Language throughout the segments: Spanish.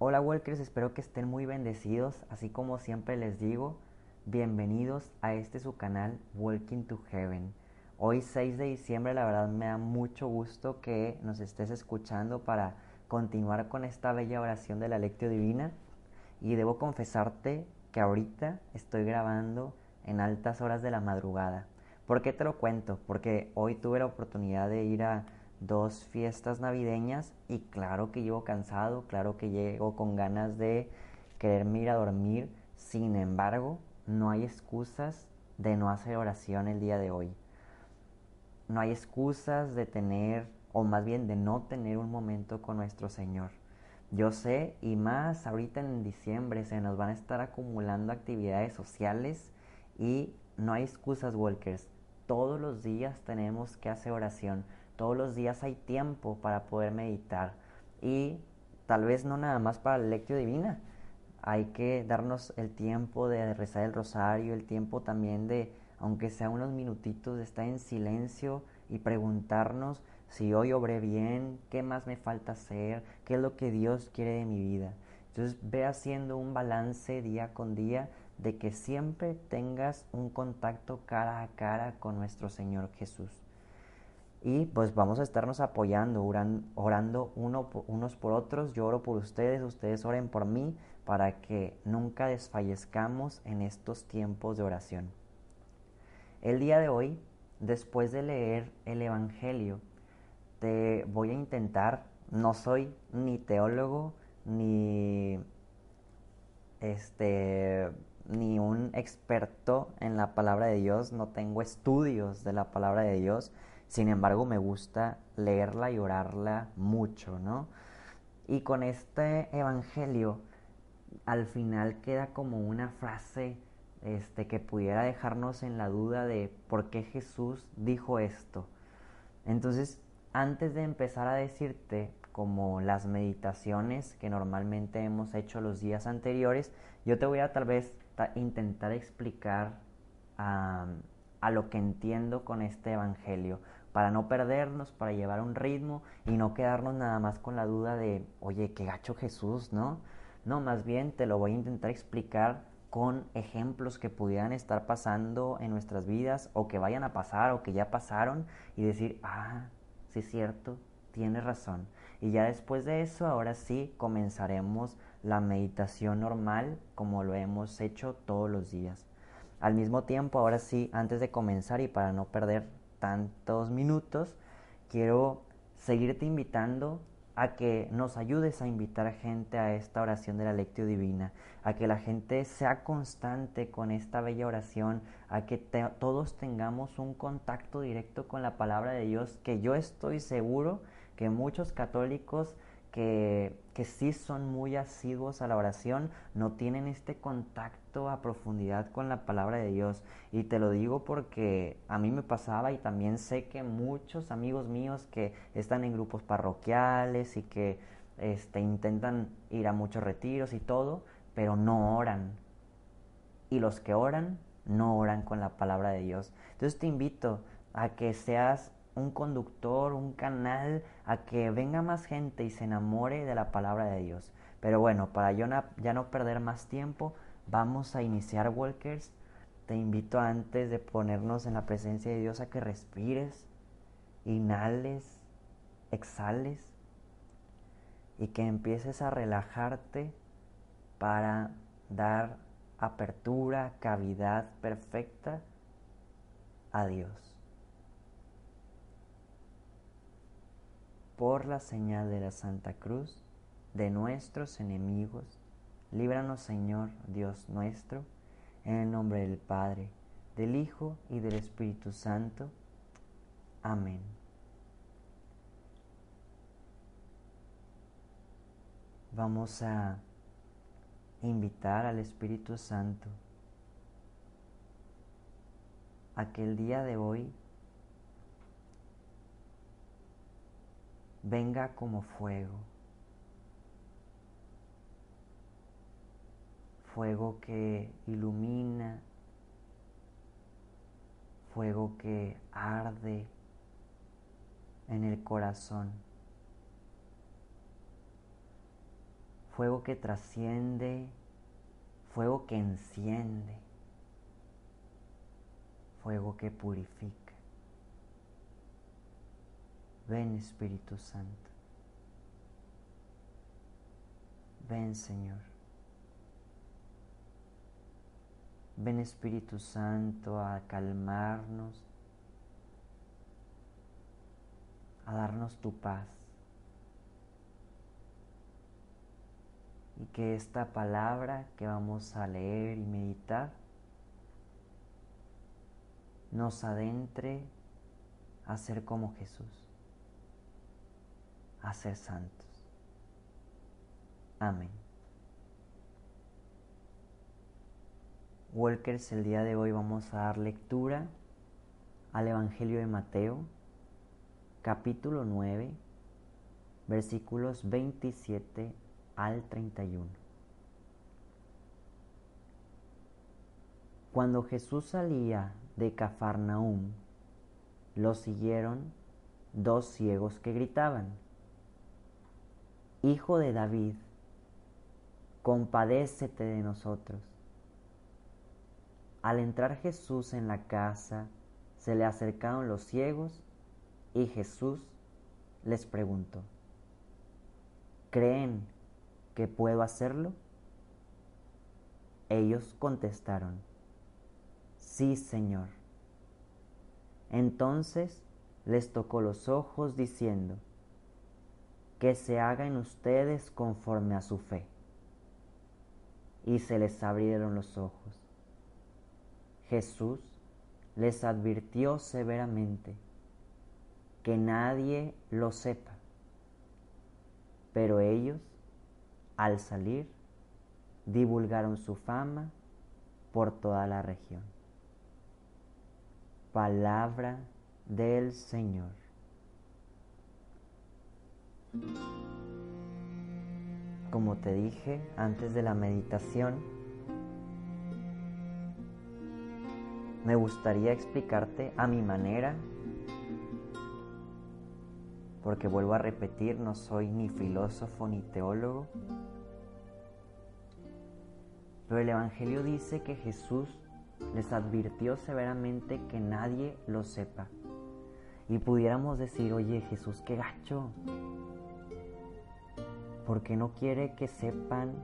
Hola Walkers, espero que estén muy bendecidos, así como siempre les digo, bienvenidos a este su canal Walking to Heaven. Hoy 6 de diciembre la verdad me da mucho gusto que nos estés escuchando para continuar con esta bella oración de la lectio divina y debo confesarte que ahorita estoy grabando en altas horas de la madrugada. ¿Por qué te lo cuento? Porque hoy tuve la oportunidad de ir a dos fiestas navideñas y claro que llego cansado, claro que llego con ganas de quererme ir a dormir, sin embargo, no hay excusas de no hacer oración el día de hoy. No hay excusas de tener, o más bien de no tener un momento con nuestro Señor. Yo sé, y más ahorita en diciembre se nos van a estar acumulando actividades sociales y no hay excusas, Walkers. Todos los días tenemos que hacer oración todos los días hay tiempo para poder meditar y tal vez no nada más para la lectio divina. Hay que darnos el tiempo de rezar el rosario, el tiempo también de, aunque sea unos minutitos, de estar en silencio y preguntarnos si hoy obré bien, qué más me falta hacer, qué es lo que Dios quiere de mi vida. Entonces ve haciendo un balance día con día de que siempre tengas un contacto cara a cara con nuestro Señor Jesús. Y pues vamos a estarnos apoyando, orando uno, unos por otros. Yo oro por ustedes, ustedes oren por mí para que nunca desfallezcamos en estos tiempos de oración. El día de hoy, después de leer el Evangelio, te voy a intentar, no soy ni teólogo, ni este ni un experto en la palabra de Dios, no tengo estudios de la palabra de Dios, sin embargo, me gusta leerla y orarla mucho, ¿no? Y con este evangelio, al final queda como una frase este, que pudiera dejarnos en la duda de por qué Jesús dijo esto. Entonces, antes de empezar a decirte como las meditaciones que normalmente hemos hecho los días anteriores, yo te voy a tal vez intentar explicar a lo que entiendo con este Evangelio para no perdernos, para llevar un ritmo y no quedarnos nada más con la duda de, oye, qué gacho Jesús, ¿no? No, más bien te lo voy a intentar explicar con ejemplos que pudieran estar pasando en nuestras vidas o que vayan a pasar o que ya pasaron y decir, ah, sí es cierto, tienes razón. Y ya después de eso, ahora sí, comenzaremos la meditación normal como lo hemos hecho todos los días. Al mismo tiempo, ahora sí, antes de comenzar y para no perder tantos minutos, quiero seguirte invitando a que nos ayudes a invitar gente a esta oración de la lectio divina, a que la gente sea constante con esta bella oración, a que todos tengamos un contacto directo con la palabra de Dios, que yo estoy seguro que muchos católicos que, que sí son muy asiduos a la oración, no tienen este contacto a profundidad con la palabra de Dios. Y te lo digo porque a mí me pasaba y también sé que muchos amigos míos que están en grupos parroquiales y que este, intentan ir a muchos retiros y todo, pero no oran. Y los que oran, no oran con la palabra de Dios. Entonces te invito a que seas un conductor, un canal a que venga más gente y se enamore de la palabra de Dios. Pero bueno, para ya no perder más tiempo, vamos a iniciar Walkers. Te invito antes de ponernos en la presencia de Dios a que respires, inhales, exhales y que empieces a relajarte para dar apertura, cavidad perfecta a Dios. Por la señal de la Santa Cruz de nuestros enemigos, líbranos Señor Dios nuestro, en el nombre del Padre, del Hijo y del Espíritu Santo. Amén. Vamos a invitar al Espíritu Santo a que el día de hoy venga como fuego. Fuego que ilumina, fuego que arde en el corazón, fuego que trasciende, fuego que enciende, fuego que purifica. Ven Espíritu Santo. Ven Señor. Ven Espíritu Santo a calmarnos, a darnos tu paz. Y que esta palabra que vamos a leer y meditar nos adentre a ser como Jesús, a ser santos. Amén. Walkers, el día de hoy vamos a dar lectura al Evangelio de Mateo, capítulo 9, versículos 27 al 31. Cuando Jesús salía de Cafarnaúm, lo siguieron dos ciegos que gritaban, Hijo de David, compadécete de nosotros. Al entrar Jesús en la casa, se le acercaron los ciegos y Jesús les preguntó, ¿creen que puedo hacerlo? Ellos contestaron, sí, Señor. Entonces les tocó los ojos diciendo, que se haga en ustedes conforme a su fe y se les abrieron los ojos. Jesús les advirtió severamente que nadie lo sepa, pero ellos, al salir, divulgaron su fama por toda la región. Palabra del Señor. Como te dije antes de la meditación, me gustaría explicarte a mi manera, porque vuelvo a repetir, no soy ni filósofo ni teólogo, pero el Evangelio dice que Jesús les advirtió severamente que nadie lo sepa. Y pudiéramos decir, oye Jesús, qué gacho, porque no quiere que sepan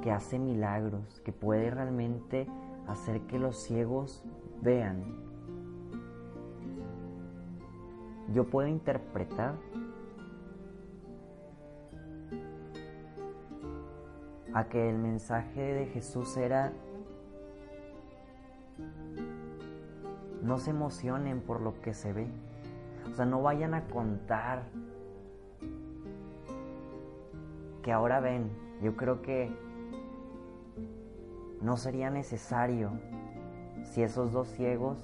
que hace milagros, que puede realmente hacer que los ciegos vean. Yo puedo interpretar a que el mensaje de Jesús era no se emocionen por lo que se ve. O sea, no vayan a contar que ahora ven, yo creo que no sería necesario si esos dos ciegos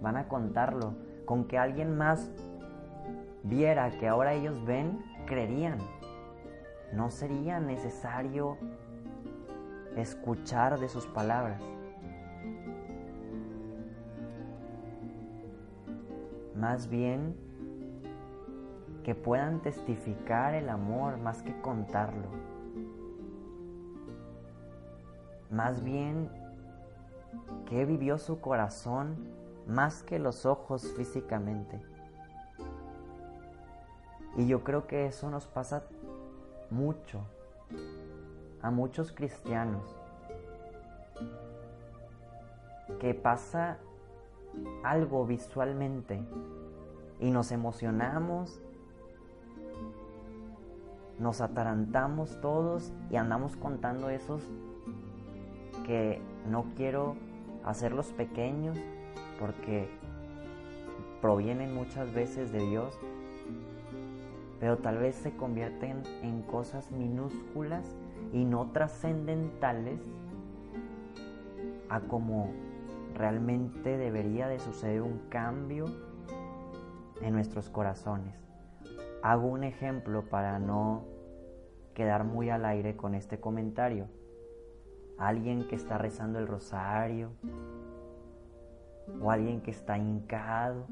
van a contarlo. Con que alguien más viera que ahora ellos ven, creerían. No sería necesario escuchar de sus palabras. Más bien que puedan testificar el amor más que contarlo. Más bien que vivió su corazón más que los ojos físicamente. Y yo creo que eso nos pasa mucho a muchos cristianos. Que pasa algo visualmente y nos emocionamos nos atarantamos todos y andamos contando esos que no quiero hacerlos pequeños porque provienen muchas veces de Dios, pero tal vez se convierten en cosas minúsculas y no trascendentales a como realmente debería de suceder un cambio en nuestros corazones. Hago un ejemplo para no quedar muy al aire con este comentario. Alguien que está rezando el rosario o alguien que está hincado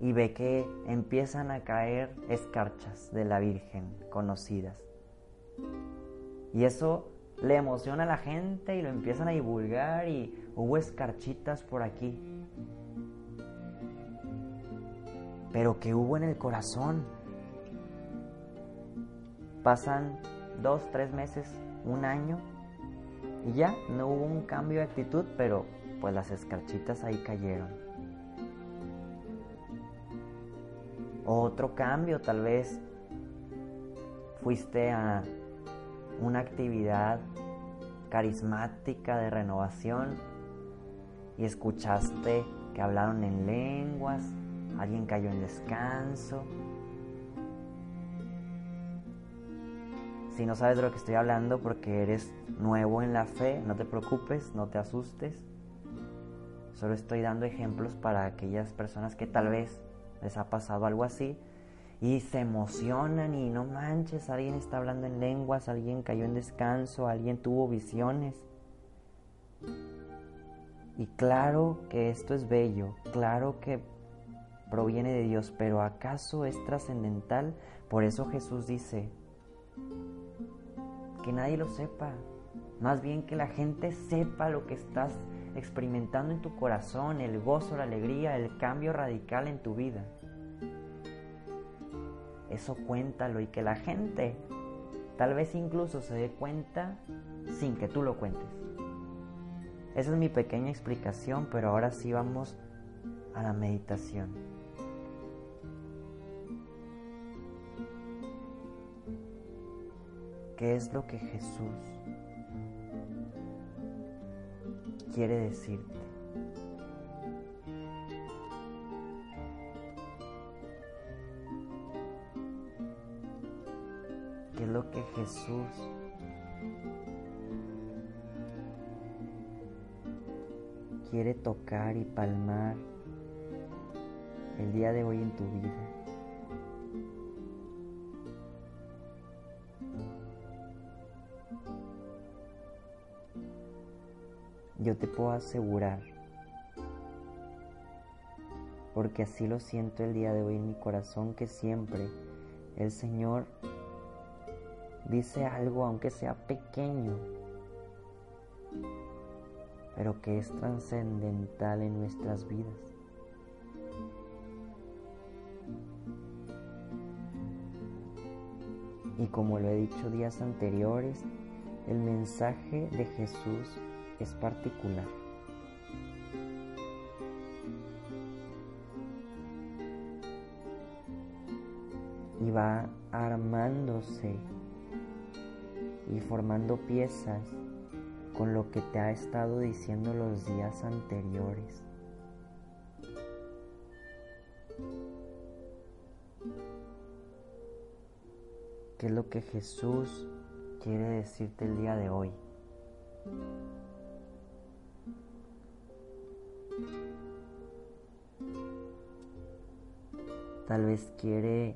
y ve que empiezan a caer escarchas de la Virgen conocidas. Y eso le emociona a la gente y lo empiezan a divulgar y hubo escarchitas por aquí. Pero ¿qué hubo en el corazón? Pasan dos, tres meses, un año y ya no hubo un cambio de actitud, pero pues las escarchitas ahí cayeron. Otro cambio, tal vez fuiste a una actividad carismática de renovación y escuchaste que hablaron en lenguas, alguien cayó en descanso. Si no sabes de lo que estoy hablando porque eres nuevo en la fe, no te preocupes, no te asustes. Solo estoy dando ejemplos para aquellas personas que tal vez les ha pasado algo así y se emocionan y no manches, alguien está hablando en lenguas, alguien cayó en descanso, alguien tuvo visiones. Y claro que esto es bello, claro que proviene de Dios, pero ¿acaso es trascendental? Por eso Jesús dice, que nadie lo sepa, más bien que la gente sepa lo que estás experimentando en tu corazón, el gozo, la alegría, el cambio radical en tu vida. Eso cuéntalo y que la gente tal vez incluso se dé cuenta sin que tú lo cuentes. Esa es mi pequeña explicación, pero ahora sí vamos a la meditación. ¿Qué es lo que Jesús quiere decirte? ¿Qué es lo que Jesús quiere tocar y palmar el día de hoy en tu vida? Yo te puedo asegurar, porque así lo siento el día de hoy en mi corazón, que siempre el Señor dice algo, aunque sea pequeño, pero que es trascendental en nuestras vidas. Y como lo he dicho días anteriores, el mensaje de Jesús es particular. Y va armándose y formando piezas con lo que te ha estado diciendo los días anteriores. ¿Qué es lo que Jesús quiere decirte el día de hoy? Tal vez quiere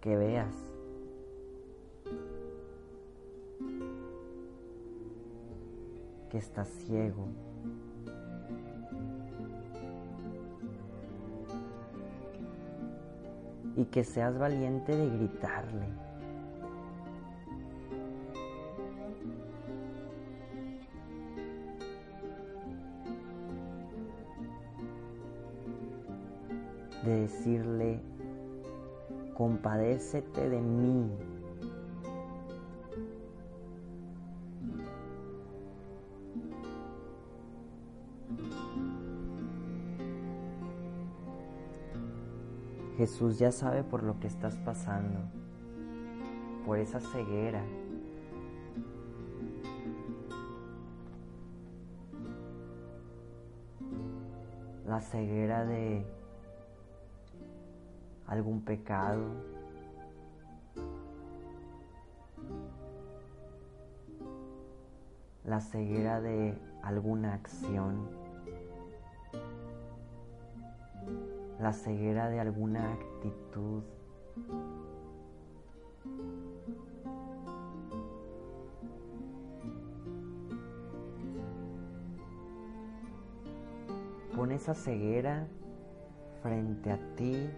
que veas que estás ciego. Y que seas valiente de gritarle. De decirle, compadécete de mí. Jesús ya sabe por lo que estás pasando, por esa ceguera. La ceguera de algún pecado. La ceguera de alguna acción. La ceguera de alguna actitud. Pon esa ceguera frente a ti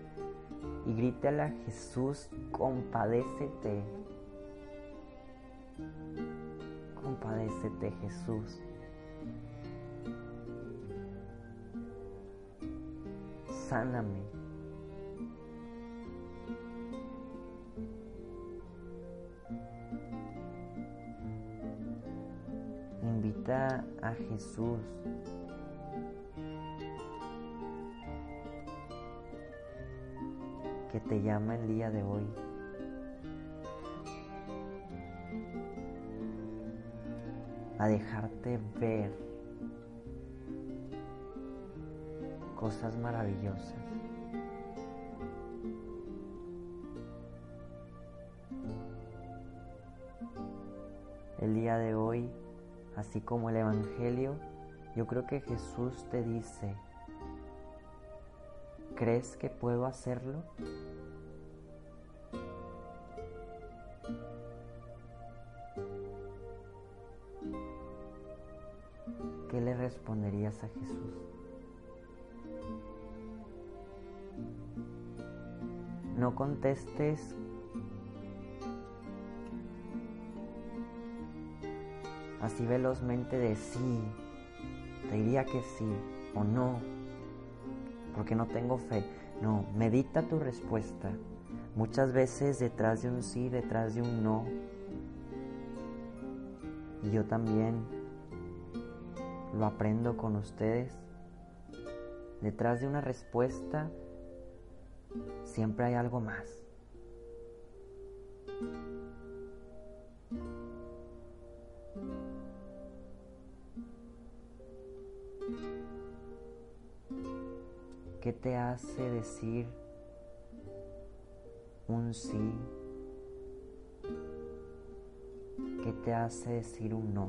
y grítale a Jesús, compadécete. Compadécete Jesús. Sáname. Invita a Jesús te llama el día de hoy. A dejarte ver cosas maravillosas. El día de hoy, así como el Evangelio, yo creo que Jesús te dice, ¿Crees que puedo hacerlo? ¿Qué le responderías a Jesús? No contestes así velozmente de sí, te diría que sí o no porque no tengo fe. No, medita tu respuesta. Muchas veces detrás de un sí, detrás de un no. Y yo también lo aprendo con ustedes. Detrás de una respuesta siempre hay algo más. ¿Qué te hace decir un sí? ¿Qué te hace decir un no?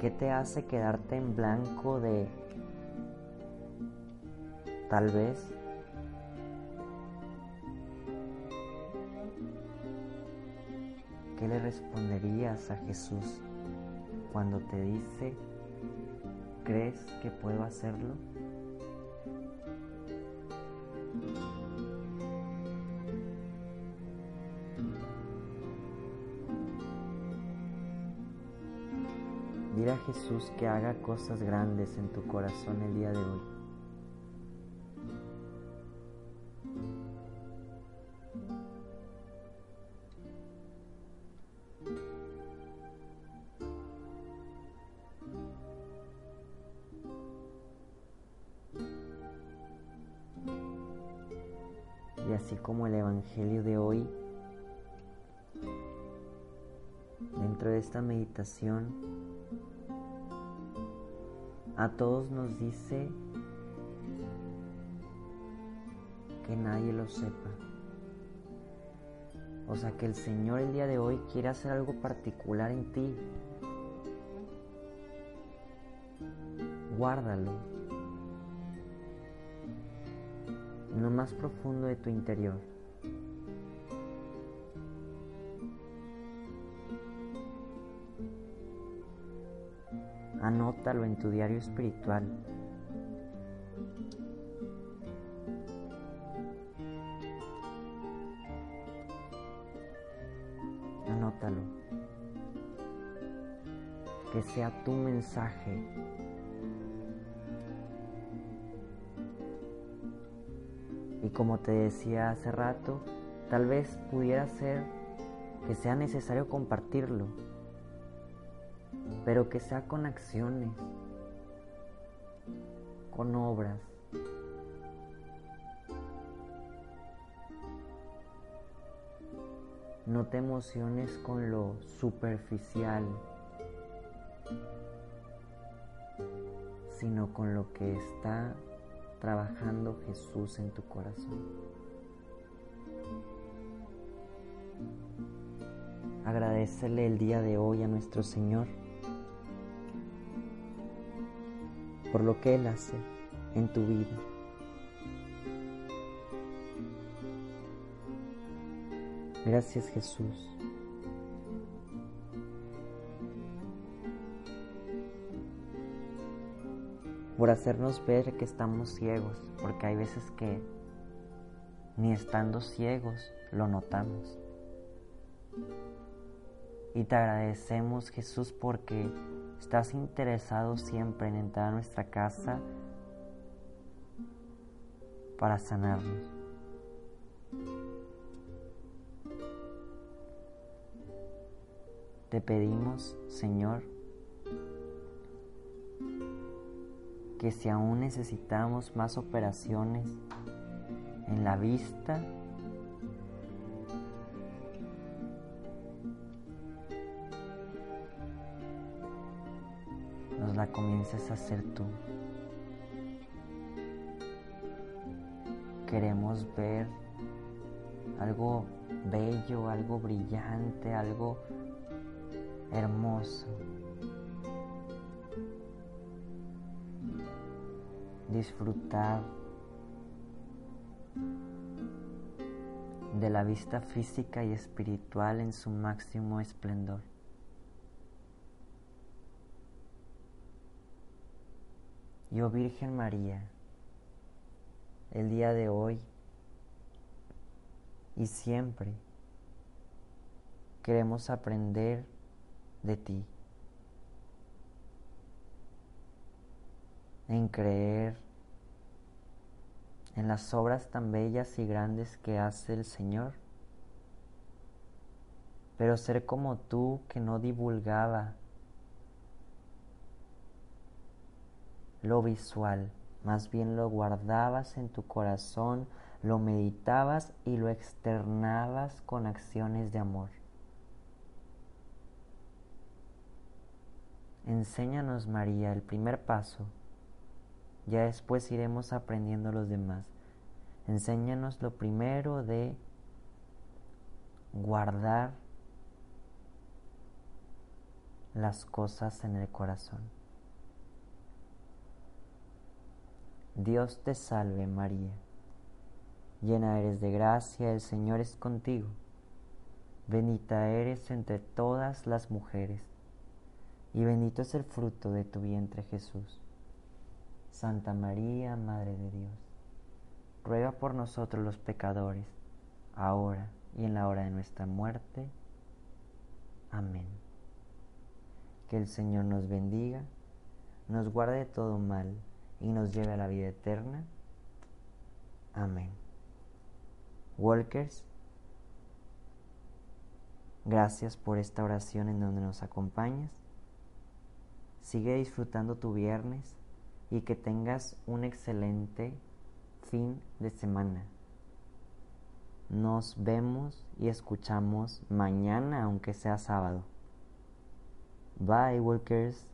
¿Qué te hace quedarte en blanco de tal vez? ¿Qué le responderías a Jesús cuando te dice ¿Crees que puedo hacerlo? Dile a Jesús que haga cosas grandes en tu corazón el día de hoy. Dentro de esta meditación, a todos nos dice que nadie lo sepa. O sea que el Señor el día de hoy quiere hacer algo particular en ti. Guárdalo. en lo más profundo de tu interior. Anótalo en tu diario espiritual. Anótalo. Que sea tu mensaje Y como te decía hace rato, tal vez pudiera ser que sea necesario compartirlo, pero que sea con acciones, con obras. No te emociones con lo superficial, sino con lo que está trabajando Jesús en tu corazón. Agradecele el día de hoy a nuestro Señor por lo que Él hace en tu vida. Gracias Jesús. por hacernos ver que estamos ciegos, porque hay veces que ni estando ciegos lo notamos. Y te agradecemos Jesús porque estás interesado siempre en entrar a nuestra casa para sanarnos. Te pedimos, Señor, que si aún necesitamos más operaciones en la vista, comiences a hacer tú. Queremos ver algo bello, algo brillante, algo hermoso. Disfrutar de la vista física y espiritual en su máximo esplendor. Yo Virgen María, el día de hoy y siempre queremos aprender de ti, en creer en las obras tan bellas y grandes que hace el Señor, pero ser como tú que no divulgaba lo visual, más bien lo guardabas en tu corazón, lo meditabas y lo externabas con acciones de amor. Enséñanos, María, el primer paso. Ya después iremos aprendiendo los demás. Enséñanos lo primero de guardar las cosas en el corazón. Dios te salve María, llena eres de gracia, el Señor es contigo, bendita eres entre todas las mujeres y bendito es el fruto de tu vientre Jesús. Santa María, Madre de Dios, ruega por nosotros los pecadores, ahora y en la hora de nuestra muerte. Amén. Que el Señor nos bendiga, nos guarde de todo mal y nos lleve a la vida eterna. Amén. Walkers, gracias por esta oración en donde nos acompañas. Sigue disfrutando tu viernes y que tengas un excelente fin de semana. Nos vemos y escuchamos mañana, aunque sea sábado. Bye, workers.